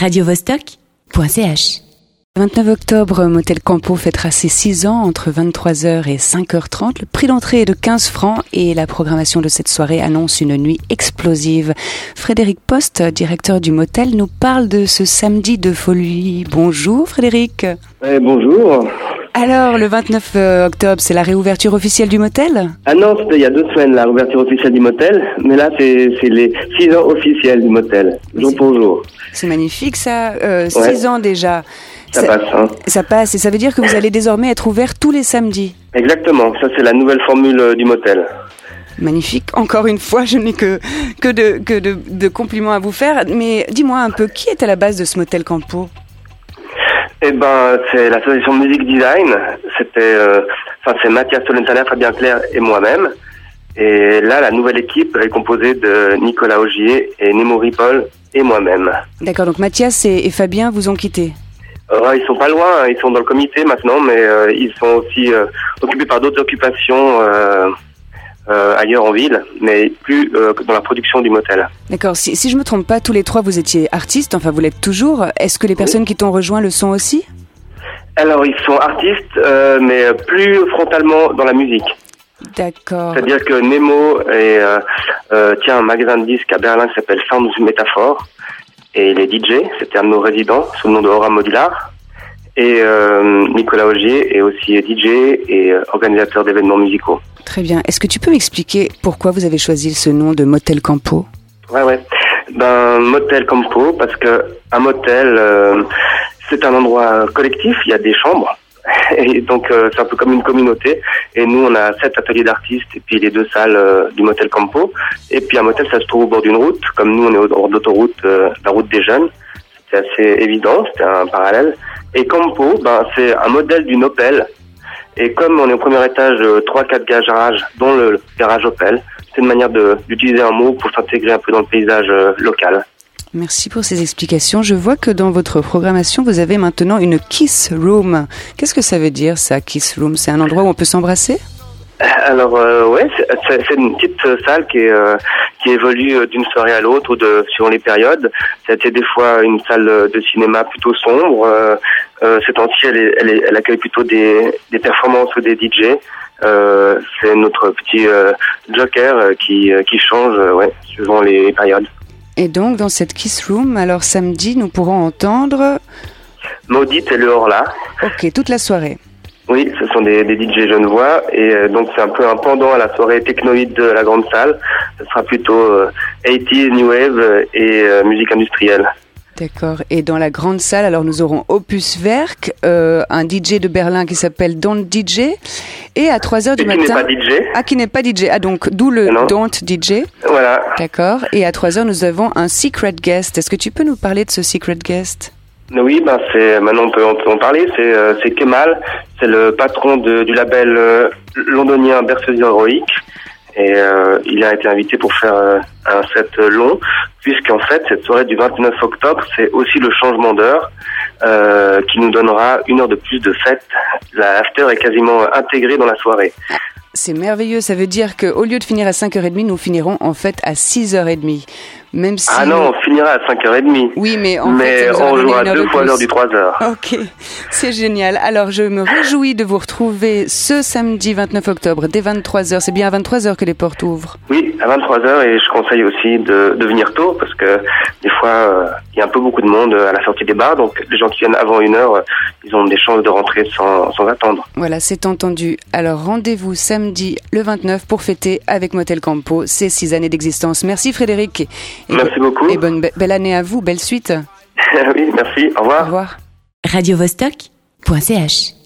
radiovostok.ch 29 octobre, Motel Campo fêtera ses 6 ans entre 23h et 5h30. Le prix d'entrée est de 15 francs et la programmation de cette soirée annonce une nuit explosive. Frédéric Post, directeur du motel, nous parle de ce samedi de folie. Bonjour Frédéric. Eh, bonjour. Alors, le 29 euh, octobre, c'est la réouverture officielle du motel? Ah non, c'était il y a deux semaines la réouverture officielle du motel, mais là c'est les 6 ans officiels du motel, jour pour jour. C'est magnifique ça, euh, Ouais. 6 ans déjà. Ça passe, hein. Ça passe et ça veut dire que vous allez désormais être ouvert tous les samedis? Exactement, ça c'est la nouvelle formule euh, du motel. Magnifique. Encore une fois, je n'ai que, que, de, que de, de compliments à vous faire. Mais dis-moi un peu, qui est à la base de ce motel Campo? Eh ben, c'est l'association Music Design, c'était, euh, enfin c'est Mathias Solentana, Fabien Claire et moi-même. Et là, la nouvelle équipe est composée de Nicolas Augier et Nemo Ripoll et moi-même. D'accord, donc Mathias et, et Fabien vous ont quitté. Euh, ils sont pas loin, hein, ils sont dans le comité maintenant, mais euh, ils sont aussi euh, occupés par d'autres occupations euh, ailleurs en ville, mais plus euh, dans la production du motel. D'accord, si, si je me trompe pas, tous les trois vous étiez artistes, enfin vous l'êtes toujours. Est-ce que les personnes qui t'ont rejoint le sont aussi? Alors ils sont artistes, euh, mais plus frontalement dans la musique. D'accord. C'est-à-dire que Nemo euh, tient un magasin de disques à Berlin qui s'appelle Sounds Métaphore, et il est DJ, c'était un de nos résidents, sous le nom de Aura Modular. Et euh, Nicolas Augier est aussi DJ et euh, organisateur d'événements musicaux. Très bien. Est-ce que tu peux m'expliquer pourquoi vous avez choisi ce nom de motel Campo? Ouais, ouais. Ben, motel Campo, parce que un motel, euh, c'est un endroit collectif, il y a des chambres. Et donc, euh, c'est un peu comme une communauté. Et nous, on a sept ateliers d'artistes et puis les deux salles euh, du motel Campo. Et puis, un motel, ça se trouve au bord d'une route. Comme nous, on est au bord d'autoroute, euh, la route des jeunes. C'est assez évident, c'était un parallèle. Et Campo, ben, c'est un modèle d'une Opel. Et comme on est au premier étage, euh, trois, quatre garages, dont le garage Opel, c'est une manière d'utiliser un mot pour s'intégrer un peu dans le paysage euh, local. Merci pour ces explications. Je vois que dans votre programmation, vous avez maintenant une kiss room. Qu'est-ce que ça veut dire ça, kiss room? C'est un endroit où on peut s'embrasser? Alors euh, ouais, c'est- une petite salle qui est, euh, qui évolue euh, d'une soirée à l'autre ou de suivant les périodes. C'était des fois une salle de cinéma plutôt sombre. Euh, euh, ces temps-ci, elle, est- elle, est- elle accueille plutôt des, des performances ou des DJ. Euh, c'est notre petit euh, joker qui, qui change ouais, suivant les périodes. Et donc, dans cette kiss room, alors samedi, nous pourrons entendre, Maudite et le Horla. ok, toute la soirée. Oui, sont des, des DJ genevois et euh, donc c'est un peu un pendant à la soirée technoïde de la grande salle. Ce sera plutôt euh, 80s, New Wave et euh, musique industrielle. D'accord. Et dans la grande salle, alors nous aurons Opus Werk, euh, un DJ de Berlin qui s'appelle Don't DJ, et à 3 heures du Et qui matin. n'est pas DJ. Ah, qui n'est pas DJ. Ah, donc, d'où le Non. Don't DJ. Voilà. D'accord. Et à 3 heures, nous avons un secret guest. Est-ce que tu peux nous parler de ce secret guest? Oui, ben c'est maintenant on peut, on peut en parler. C'est euh, c'est Kemal, c'est le patron de- du label euh, londonien Berceuse Héroïque. Et euh, il a été invité pour faire euh, un set long, puisqu'en fait, cette soirée du 29 octobre, c'est aussi le changement d'heure qui nous donnera une heure de plus de fête. La after est quasiment intégrée dans la soirée. C'est merveilleux. Ça veut dire qu'au lieu de finir à 5h30, nous finirons en fait à 6h30. Même si. Ah non, on finira à 5h30. Oui, mais en mais fait, on jouera deux de fois l'heure du 3h. Ok, c'est génial. Alors, je me réjouis de vous retrouver ce samedi 29 octobre dès 23h. C'est bien à 23h que les portes ouvrent. Oui, à 23h et je conseille aussi de, de venir tôt parce que des fois euh, il y a un peu beaucoup de monde à la sortie des bars donc les gens qui viennent avant une heure euh, ils ont des chances de rentrer sans, sans attendre. Voilà, c'est entendu. Alors, rendez-vous samedi le 29 pour fêter avec Motel Campo ses six années d'existence. Merci Frédéric. Et Merci beaucoup. Et bonne be- belle année à vous, belle suite. oui, merci, au revoir. Au revoir. radiovostok.ch